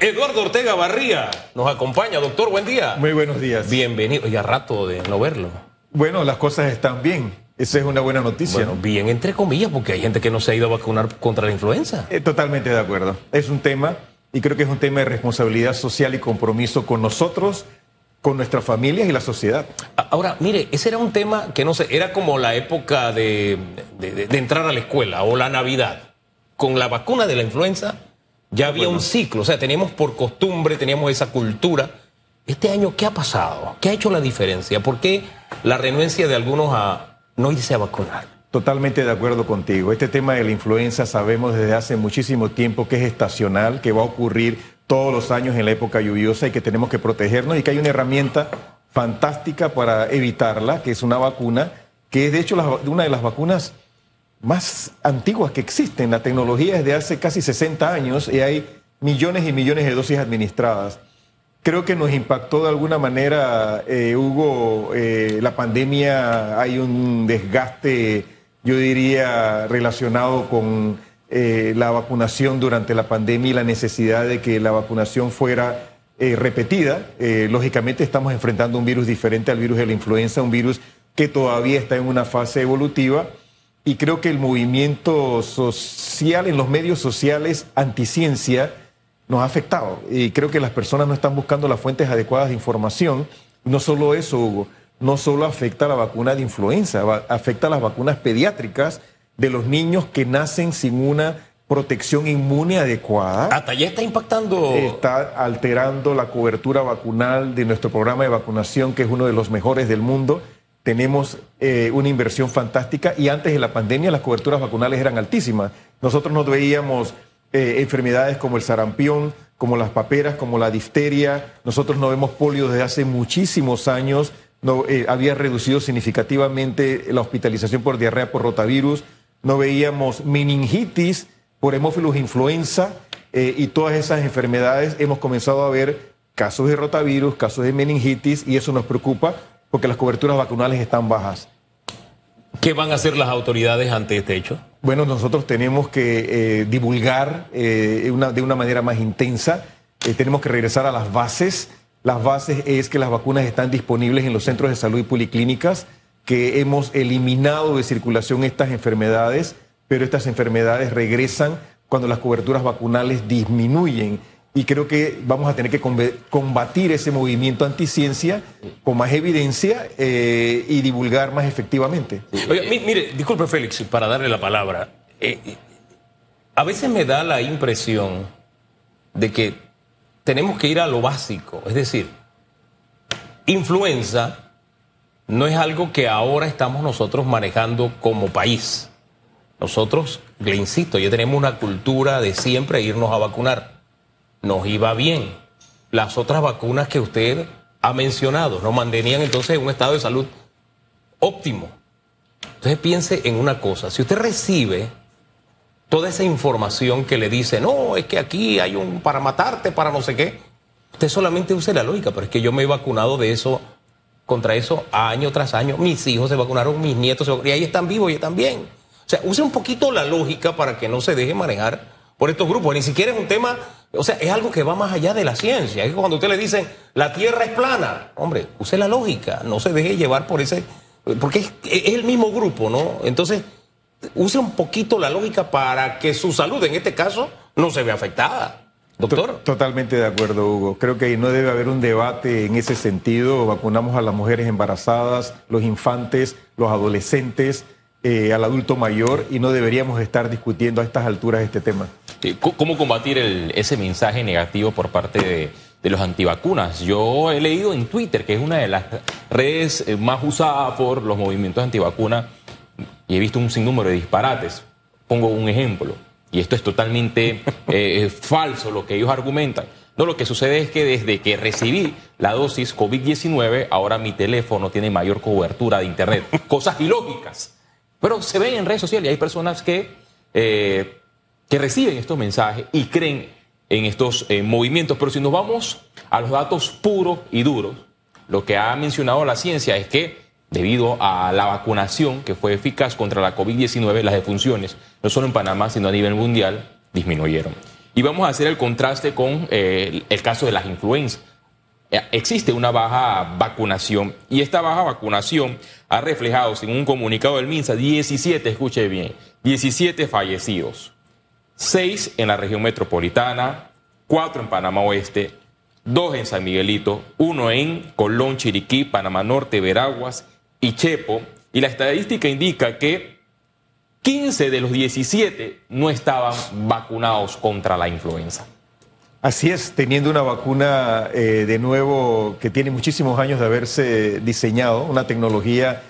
Eduardo Ortega Barría nos acompaña. Doctor, buen día. Muy buenos días. Bienvenido. Ya rato de no verlo. Bueno, las cosas están bien. Esa es una buena noticia. Bueno, bien entre comillas, porque hay gente que no se ha ido a vacunar contra la influenza. Eh, totalmente de acuerdo. Es un tema, y creo que es un tema de responsabilidad social y compromiso con nosotros, con nuestras familias y la sociedad. Ahora, mire, ese era un tema que no sé, era como la época de, de- de entrar a la escuela o la Navidad. Con la vacuna de la influenza ya había un ciclo, o sea, teníamos por costumbre, teníamos esa cultura. Este año, ¿qué ha pasado? ¿Qué ha hecho la diferencia? ¿Por qué la renuencia de algunos a no irse a vacunar? Totalmente de acuerdo contigo. Este tema de la influenza sabemos desde hace muchísimo tiempo que es estacional, que va a ocurrir todos los años en la época lluviosa y que tenemos que protegernos y que hay una herramienta fantástica para evitarla, que es una vacuna, que es de hecho una de las vacunas más antiguas que existen. La tecnología es de hace casi 60 años y hay millones y millones de dosis administradas. Creo que nos impactó de alguna manera, eh, Hugo, eh, la pandemia, hay un desgaste, yo diría, relacionado con eh, la vacunación durante la pandemia y la necesidad de que la vacunación fuera eh, repetida. Eh, lógicamente estamos enfrentando un virus diferente al virus de la influenza, un virus que todavía está en una fase evolutiva. Y creo que el movimiento social en los medios sociales anticiencia nos ha afectado. Y creo que las personas no están buscando las fuentes adecuadas de información. No solo eso, Hugo, no solo afecta a la vacuna de influenza, afecta a las vacunas pediátricas de los niños que nacen sin una protección inmune adecuada Hasta ya está impactando. está alterando la cobertura vacunal de nuestro programa de vacunación, que es uno de los mejores del mundo. Tenemos eh, una inversión fantástica y antes de la pandemia las coberturas vacunales eran altísimas. Nosotros nos veíamos eh, enfermedades como el sarampión, como las paperas, como la difteria. Nosotros no vemos polio desde hace muchísimos años. No, eh, había reducido significativamente la hospitalización por diarrea por rotavirus. No veíamos meningitis por hemófilos influenza y todas esas enfermedades hemos comenzado a ver casos de rotavirus, casos de meningitis y eso nos preocupa porque las coberturas vacunales están bajas. ¿Qué van a hacer las autoridades ante este hecho? Bueno, nosotros tenemos que eh, divulgar eh, una- de una manera más intensa, Eh, tenemos que regresar a las bases. Las bases es que las vacunas están disponibles en los centros de salud y policlínicas, que hemos eliminado de circulación estas enfermedades, pero estas enfermedades regresan cuando las coberturas vacunales disminuyen. Y creo que vamos a tener que combatir ese movimiento anticiencia con más evidencia eh, y divulgar más efectivamente. Oiga, mi- mire, disculpe Félix, para darle la palabra. Eh, a veces me da la impresión de que tenemos que ir a lo básico, es decir, influenza no es algo que ahora estamos nosotros manejando como país. Nosotros, le insisto, ya tenemos una cultura de siempre irnos a vacunar. Nos iba bien. Las otras vacunas que usted ha mencionado nos mantenían entonces en un estado de salud óptimo. Entonces piense en una cosa, si usted recibe toda esa información que le dice, no, es que aquí hay un para matarte, para no sé qué, usted solamente use la lógica, pero es que yo me he vacunado de eso, contra eso, año tras año, mis hijos se vacunaron, mis nietos se vacunaron, y ahí están vivos y están bien. O sea, use un poquito la lógica para que no se deje manejar por estos grupos, ni siquiera es un tema, o sea, es algo que va más allá de la ciencia, es cuando usted le dicen, la Tierra es plana, hombre, use la lógica, no se deje llevar por ese, porque es, es el mismo grupo, ¿no? Entonces, use un poquito la lógica para que su salud, en este caso, no se vea afectada. Doctor. Totalmente de acuerdo, Hugo. Creo que no debe haber un debate en ese sentido. Vacunamos a las mujeres embarazadas, los infantes, los adolescentes, eh, al adulto mayor y no deberíamos estar discutiendo a estas alturas este tema. Eh, ¿Cómo combatir el- ese mensaje negativo por parte de, de los antivacunas? Yo he leído en Twitter, que es una de las redes eh, más usadas por los movimientos antivacunas, y he visto un sinnúmero de disparates. Pongo un ejemplo, y esto es totalmente eh, falso lo que ellos argumentan. No, lo que sucede es que desde que recibí la dosis COVID-19, ahora mi teléfono tiene mayor cobertura de Internet. Cosas ilógicas. Pero se ven en redes sociales y hay personas que, eh, que reciben estos mensajes y creen en estos eh, movimientos. Pero si nos vamos a los datos puros y duros, lo que ha mencionado la ciencia es que debido a la vacunación que fue eficaz contra la COVID-19, las defunciones, no solo en Panamá, sino a nivel mundial, disminuyeron. Y vamos a hacer el contraste con eh, el caso de las influencias. Eh, existe una baja vacunación y esta baja vacunación ha reflejado, según un comunicado del MINSA, 17, escuche bien, 17 fallecidos, 6 en la región metropolitana, 4 en Panamá Oeste, 2 en San Miguelito, 1 en Colón, Chiriquí, Panamá Norte, Veraguas y Chepo. Y la estadística indica que 15 de los 17 no estaban vacunados contra la influenza. Así es, teniendo una vacuna eh, de nuevo que tiene muchísimos años de haberse diseñado, una tecnología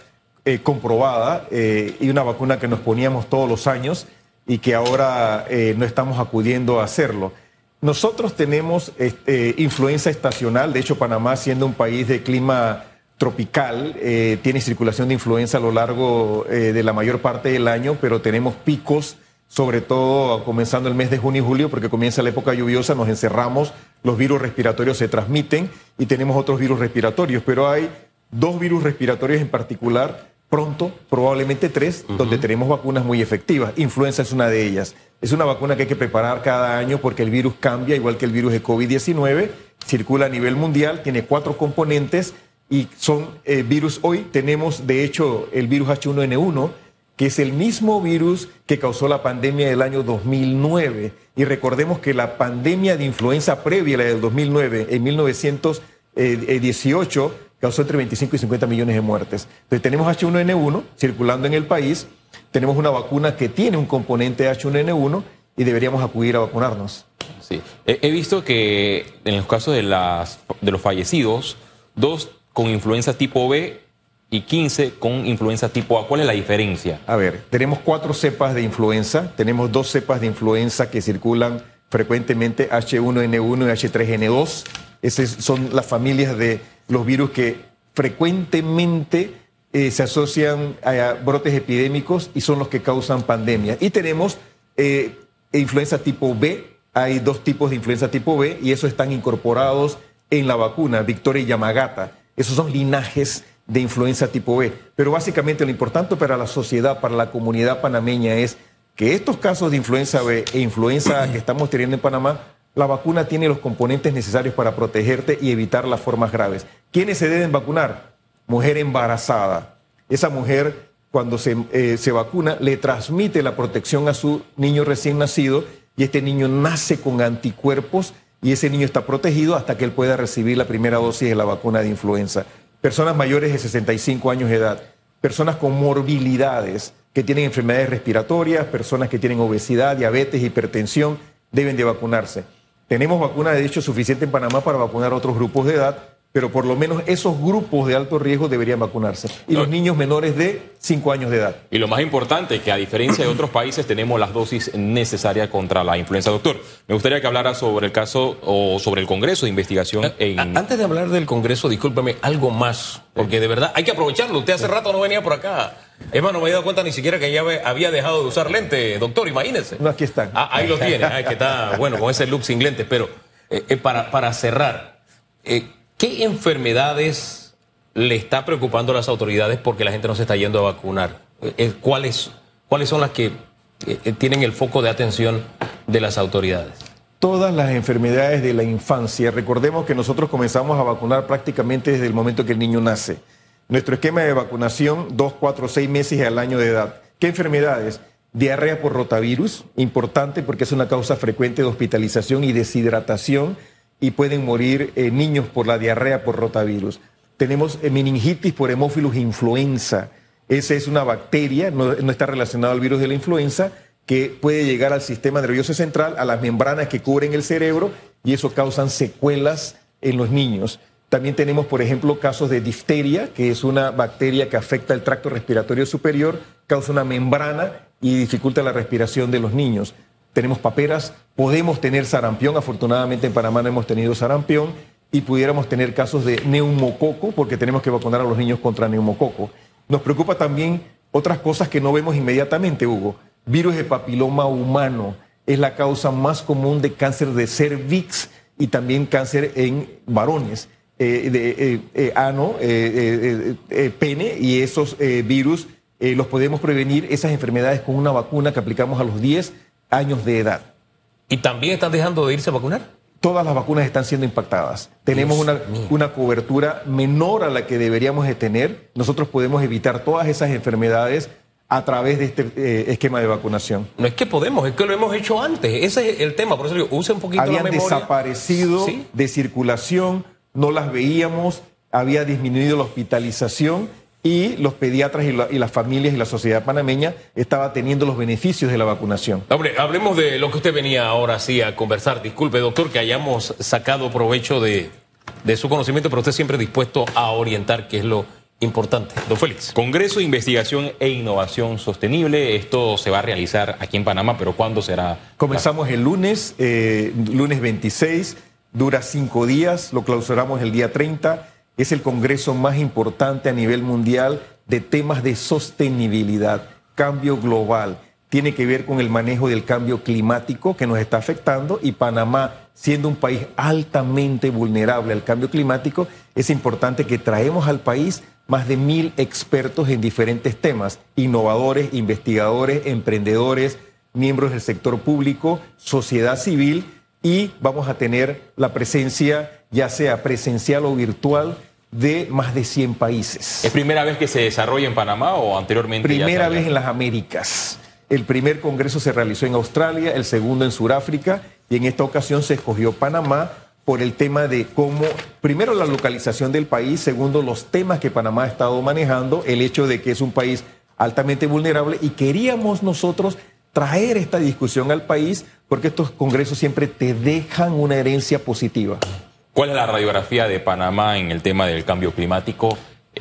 eh, comprobada eh, y una vacuna que nos poníamos todos los años y que ahora no estamos acudiendo a hacerlo. Nosotros tenemos este, influenza estacional, de hecho Panamá siendo un país de clima tropical, tiene circulación de influenza a lo largo de la mayor parte del año, pero tenemos picos sobre todo comenzando el mes de junio y julio, porque comienza la época lluviosa, nos encerramos, los virus respiratorios se transmiten y tenemos otros virus respiratorios, pero hay dos virus respiratorios en particular, pronto, probablemente tres, donde tenemos vacunas muy efectivas. Influenza es una de ellas. Es una vacuna que hay que preparar cada año porque el virus cambia, igual que el virus de COVID-19, circula a nivel mundial, tiene cuatro componentes y son eh, virus. Hoy tenemos, de hecho, el virus H1N1 que es el mismo virus que causó la pandemia del año 2009. Y recordemos que la pandemia de influenza previa la del 2009, en 1918, causó entre 25 y 50 millones de muertes. Entonces tenemos H1N1 circulando en el país, tenemos una vacuna que tiene un componente H1N1 y deberíamos acudir a vacunarnos. Sí, he, visto que en los casos de, las, de los fallecidos, dos con influenza tipo B y 15 con influenza tipo A. ¿Cuál es la diferencia? A ver, tenemos cuatro cepas de influenza, tenemos dos cepas de influenza que circulan frecuentemente, H1N1 y H3N2. Esas son las familias de los virus que frecuentemente eh, se asocian a brotes epidémicos y son los que causan pandemia. Y tenemos eh, influenza tipo B, hay dos tipos de influenza tipo B y esos están incorporados en la vacuna, Victoria y Yamagata. Esos son linajes de influenza tipo B. Pero básicamente lo importante para la sociedad, para la comunidad panameña es que estos casos de influenza B e influenza que estamos teniendo en Panamá, la vacuna tiene los componentes necesarios para protegerte y evitar las formas graves. ¿Quiénes se deben vacunar? Mujer embarazada. Esa mujer, cuando se, eh, se vacuna, le transmite la protección a su niño recién nacido y este niño nace con anticuerpos y ese niño está protegido hasta que él pueda recibir la primera dosis de la vacuna de influenza personas mayores de 65 años de edad, personas con morbilidades que tienen enfermedades respiratorias, personas que tienen obesidad, diabetes, hipertensión, deben de vacunarse. Tenemos vacunas de hecho suficiente en Panamá para vacunar a otros grupos de edad, pero por lo menos esos grupos de alto riesgo deberían vacunarse. Y los niños menores de 5 años de edad. Y lo más importante, que a diferencia de otros países tenemos las dosis necesarias contra la influenza. Doctor, me gustaría que hablara sobre el caso o sobre el Congreso de Investigación. Eh, en... Antes de hablar del Congreso, discúlpeme, algo más, porque de verdad hay que aprovecharlo. Usted hace rato no venía por acá. Es más, no me he dado cuenta ni siquiera que ya había dejado de usar lente, doctor, imagínese. No, aquí están. Ah, ahí los tiene, ah, que está, bueno, con ese look sin lentes, pero eh, eh, para, para cerrar, ¿Qué enfermedades le está preocupando a las autoridades porque la gente no se está yendo a vacunar? Eh, eh, ¿Cuáles, cuáles son las que eh, tienen el foco de atención de las autoridades? Todas las enfermedades de la infancia. Recordemos que nosotros comenzamos a vacunar prácticamente desde el momento que el niño nace. Nuestro esquema de vacunación, dos, cuatro, seis meses al año de edad. ¿Qué enfermedades? Diarrea por rotavirus, importante porque es una causa frecuente de hospitalización y deshidratación y pueden morir eh, niños por la diarrea por rotavirus. Tenemos eh, meningitis por hemófilos influenza. Esa es una bacteria, no, está relacionada al virus de la influenza, que puede llegar al sistema nervioso central, a las membranas que cubren el cerebro, y eso causa secuelas en los niños. También tenemos, por ejemplo, casos de difteria, que es una bacteria que afecta el tracto respiratorio superior, causa una membrana y dificulta la respiración de los niños tenemos paperas, podemos tener sarampión, afortunadamente en Panamá no hemos tenido sarampión, y pudiéramos tener casos de neumococo, porque tenemos que vacunar a los niños contra neumococo. Nos preocupa también otras cosas que no vemos inmediatamente, Hugo. Virus de papiloma humano es la causa más común de cáncer de cervix y también cáncer en varones. Eh, de eh, eh, ano, pene, y esos virus los podemos prevenir, esas enfermedades, con una vacuna que aplicamos a los 10 años de edad. ¿Y también están dejando de irse a vacunar? Todas las vacunas están siendo impactadas. Tenemos una, una, cobertura menor a la que deberíamos de tener. Nosotros podemos evitar todas esas enfermedades a través de este eh, esquema de vacunación. No es que podemos, es que lo hemos hecho antes. Ese es el tema. Por eso digo, use un poquito Habían la memoria. desaparecido de circulación, no las veíamos, había disminuido la hospitalización y los pediatras y, la, y, las familias y la sociedad panameña estaba teniendo los beneficios de la vacunación. Hombre, hablemos de lo que usted venía ahora sí a conversar. Disculpe, doctor, que hayamos sacado provecho de, de su conocimiento, pero usted siempre dispuesto a orientar, que es lo importante. Don Félix. Congreso de Investigación e Innovación Sostenible. Esto se va a realizar aquí en Panamá, pero ¿cuándo será? Comenzamos el lunes, eh, lunes 26, dura cinco días, lo clausuramos el día 30 es el congreso más importante a nivel mundial de temas de sostenibilidad, cambio global. Tiene que ver con el manejo del cambio climático que nos está afectando y Panamá, siendo un país altamente vulnerable al cambio climático, es importante que traemos al país más de mil expertos en diferentes temas, innovadores, investigadores, emprendedores, miembros del sector público, sociedad civil y vamos a tener la presencia ya sea presencial o virtual de más de 100 países. ¿Es primera vez que se desarrolla en Panamá o anteriormente? Primera vez en las Américas. El primer congreso se realizó en Australia, el segundo en Sudáfrica y en esta ocasión se escogió Panamá por el tema de cómo, primero la localización del país, segundo los temas que Panamá ha estado manejando, el hecho de que es un país altamente vulnerable y queríamos nosotros traer esta discusión al país porque estos congresos siempre te dejan una herencia positiva. ¿Cuál es la radiografía de Panamá en el tema del cambio climático?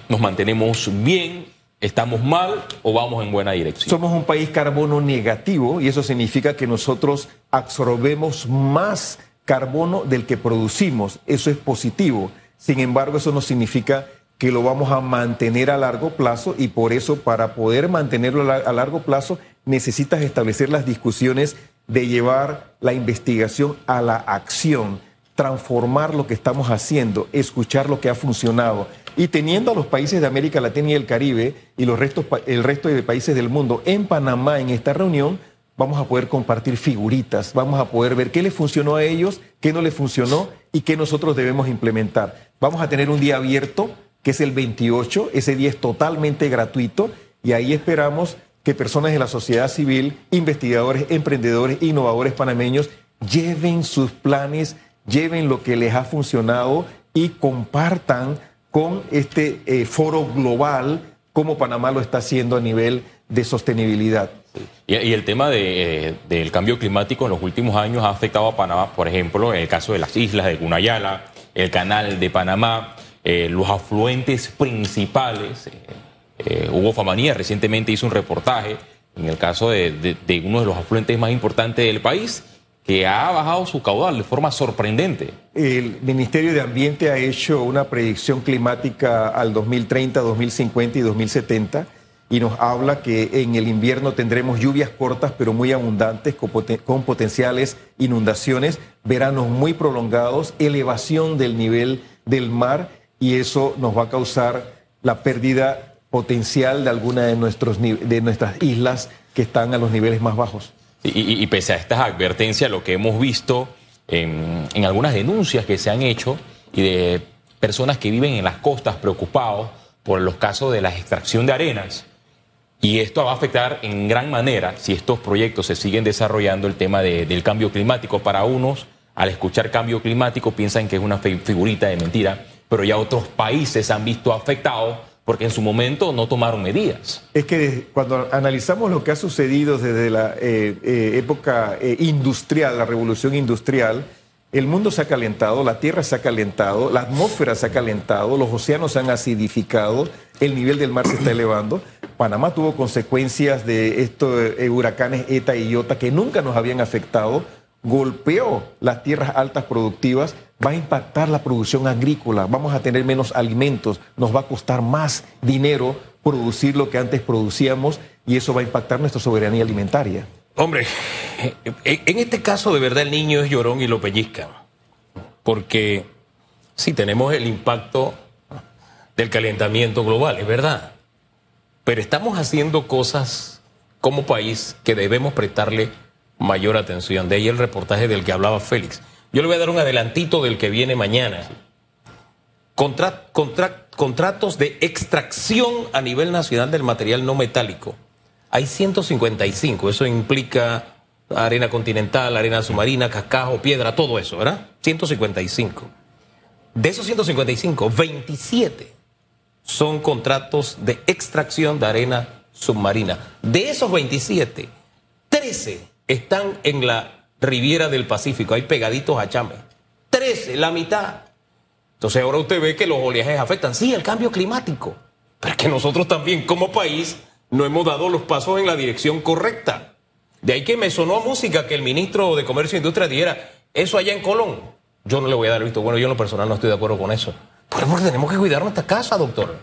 ¿Nos mantenemos bien? ¿Estamos mal o vamos en buena dirección? Somos un país carbono negativo y eso significa que nosotros absorbemos más carbono del que producimos. Eso es positivo. Sin embargo, eso no significa que lo vamos a mantener a largo plazo y por eso para poder mantenerlo a largo plazo necesitas establecer las discusiones de llevar la investigación a la acción transformar lo que estamos haciendo, escuchar lo que ha funcionado. Y teniendo a los países de América Latina y el Caribe y los restos, el resto de países del mundo en Panamá en esta reunión, vamos a poder compartir figuritas, vamos a poder ver qué les funcionó a ellos, qué no les funcionó y qué nosotros debemos implementar. Vamos a tener un día abierto, que es el 28, ese día es totalmente gratuito y ahí esperamos que personas de la sociedad civil, investigadores, emprendedores, innovadores panameños lleven sus planes lleven lo que les ha funcionado y compartan con este eh, foro global como Panamá lo está haciendo a nivel de sostenibilidad. Y, el tema de, eh, del cambio climático en los últimos años ha afectado a Panamá, por ejemplo, en el caso de las islas de Gunayala, el canal de Panamá, eh, los afluentes principales. Hugo Famanía recientemente hizo un reportaje en el caso de uno de los afluentes más importantes del país que ha bajado su caudal de forma sorprendente. El Ministerio de Ambiente ha hecho una predicción climática al 2030, 2050 y 2070 y nos habla que en el invierno tendremos lluvias cortas pero muy abundantes con, poten con potenciales inundaciones, veranos muy prolongados, elevación del nivel del mar y eso nos va a causar la pérdida potencial de alguna de, nuestros, de nuestras islas que están a los niveles más bajos. Y, y, pese a estas advertencias, lo que hemos visto en, algunas denuncias que se han hecho y de personas que viven en las costas preocupados por los casos de la extracción de arenas, y esto va a afectar en gran manera, si estos proyectos se siguen desarrollando, el tema de, del cambio climático. Para unos, al escuchar cambio climático, piensan que es una figurita de mentira, pero ya otros países han visto afectados porque en su momento no tomaron medidas. Es que cuando analizamos lo que ha sucedido desde la eh, eh, época eh, industrial, la revolución industrial, el mundo se ha calentado, la tierra se ha calentado, la atmósfera se ha calentado, los océanos se han acidificado, el nivel del mar se está elevando. Panamá tuvo consecuencias de estos huracanes ETA y IOTA que nunca nos habían afectado, golpeó las tierras altas productivas va a impactar la producción agrícola, vamos a tener menos alimentos, nos va a costar más dinero producir lo que antes producíamos y eso va a impactar nuestra soberanía alimentaria. Hombre, en este caso de verdad el niño es llorón y lo pellizcan, porque sí tenemos el impacto del calentamiento global, es verdad, pero estamos haciendo cosas como país que debemos prestarle mayor atención. De ahí el reportaje del que hablaba Félix. Yo le voy a dar un adelantito del que viene mañana. Contra- contra- contratos de extracción a nivel nacional del material no metálico. Hay 155, eso implica arena continental, arena submarina, cascajo, piedra, todo eso, ¿verdad? 155. De esos 155, 27 son contratos de extracción de arena submarina. De esos 27, 13 están en la Riviera del Pacífico, hay pegaditos a Chame. 13, la mitad. Entonces ahora usted ve que los oleajes afectan. Sí, el cambio climático. Pero es que nosotros también como país no hemos dado los pasos en la dirección correcta. De ahí que me sonó música que el ministro de Comercio e Industria dijera, eso allá en Colón. Yo no le voy a dar visto. Bueno, yo en lo personal no estoy de acuerdo con eso. Porque tenemos que cuidar nuestra casa, doctor.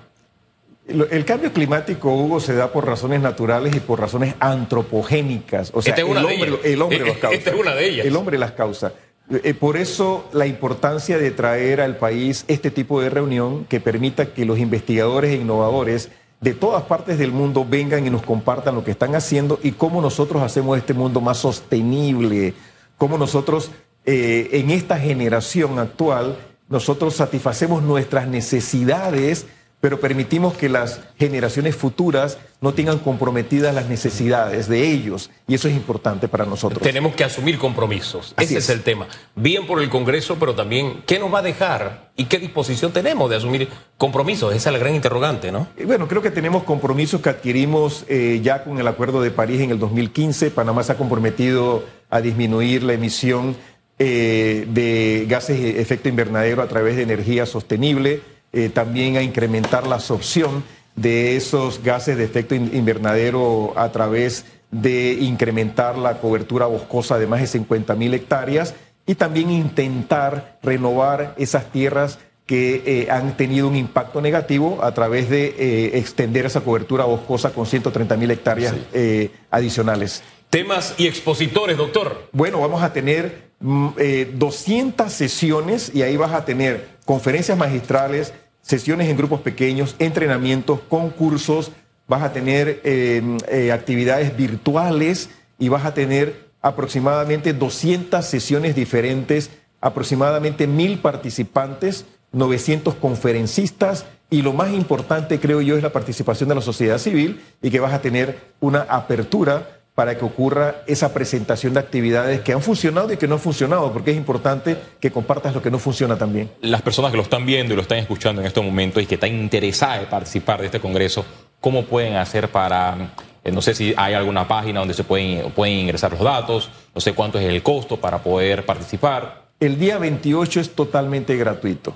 El cambio climático, Hugo, se da por razones naturales y por razones antropogénicas. O sea, Esta es una el, de hombre, ellas. el hombre los causa. Esta es una de ellas. El hombre las causa. Eh, por eso la importancia de traer al país este tipo de reunión que permita que los investigadores e innovadores de todas partes del mundo vengan y nos compartan lo que están haciendo y cómo nosotros hacemos este mundo más sostenible, cómo nosotros eh, en esta generación actual, nosotros satisfacemos nuestras necesidades, pero permitimos que las generaciones futuras no tengan comprometidas las necesidades de ellos. Y eso es importante para nosotros. Tenemos que asumir compromisos. Así Ese es. es. el tema. Bien por el Congreso, pero también, ¿qué nos va a dejar y qué disposición tenemos de asumir compromisos? Esa es la gran interrogante, ¿no? Y Bueno, creo que tenemos compromisos que adquirimos eh, ya con el Acuerdo de París en el 2015. Panamá se ha comprometido a disminuir la emisión eh, de gases de efecto invernadero a través de energía sostenible, eh, también a incrementar la absorción de esos gases de efecto in- invernadero a través de incrementar la cobertura boscosa de más de 50 mil hectáreas y también intentar renovar esas tierras que eh, han tenido un impacto negativo a través de eh, extender esa cobertura boscosa con 130 mil hectáreas eh, adicionales. Temas y expositores, doctor. Bueno, vamos a tener mm, eh, 200 sesiones y ahí vas a tener conferencias magistrales, sesiones en grupos pequeños, entrenamientos, concursos, vas a tener eh, eh, actividades virtuales y vas a tener aproximadamente 200 sesiones diferentes, aproximadamente mil participantes, 900 conferencistas y lo más importante creo yo es la participación de la sociedad civil y que vas a tener una apertura para que ocurra esa presentación de actividades que han funcionado y que no han funcionado, porque es importante que compartas lo que no funciona también. Las personas que lo están viendo y lo están escuchando en estos momentos y que están interesadas en participar de este congreso, ¿cómo pueden hacer para, eh, no sé si hay alguna página donde se pueden, pueden ingresar los datos, no sé cuánto es el costo para poder participar? El día 28 es totalmente gratuito.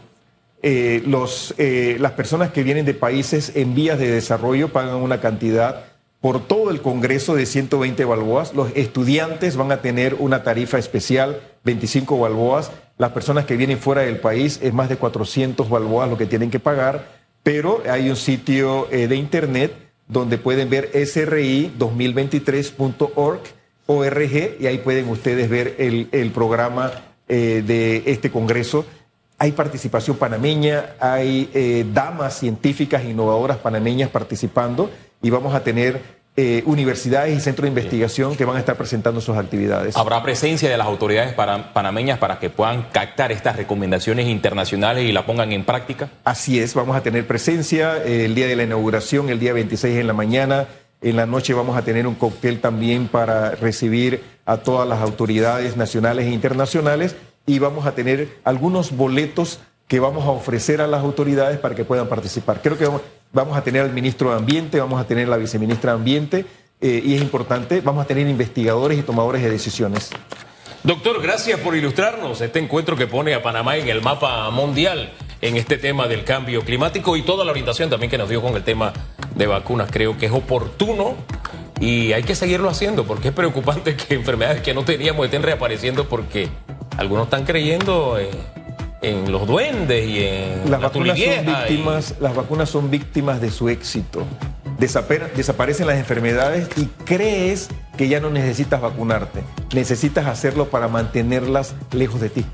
Eh, los, eh, las personas que vienen de países en vías de desarrollo pagan una cantidad por todo el Congreso de 120 balboas. Los estudiantes van a tener una tarifa especial, 25 balboas. Las personas que vienen fuera del país es más de 400 balboas lo que tienen que pagar. Pero hay un sitio eh, de internet donde pueden ver sri2023.org ORG y ahí pueden ustedes ver el, el programa eh, de este Congreso. Hay participación panameña, hay eh, damas científicas innovadoras panameñas participando y vamos a tener eh, universidades y centros de investigación que van a estar presentando sus actividades. ¿Habrá presencia de las autoridades panameñas para que puedan captar estas recomendaciones internacionales y la pongan en práctica? Así es, vamos a tener presencia eh, el día de la inauguración, el día 26 en la mañana. En la noche vamos a tener un cóctel también para recibir a todas las autoridades nacionales e internacionales y vamos a tener algunos boletos que vamos a ofrecer a las autoridades para que puedan participar. Creo que vamos, a tener al ministro de Ambiente, vamos a tener a la viceministra de Ambiente eh, y es importante, vamos a tener investigadores y tomadores de decisiones. Doctor, gracias por ilustrarnos este encuentro que pone a Panamá en el mapa mundial en este tema del cambio climático y toda la orientación también que nos dio con el tema de vacunas. Creo que es oportuno y hay que seguirlo haciendo porque es preocupante que enfermedades que no teníamos estén reapareciendo porque algunos están creyendo eh, en los duendes y en Las la vacunas, son y- víctimas, las vacunas son víctimas de su éxito. Desaper- desaparecen las enfermedades y crees que ya no necesitas vacunarte. Necesitas hacerlo para mantenerlas lejos de ti.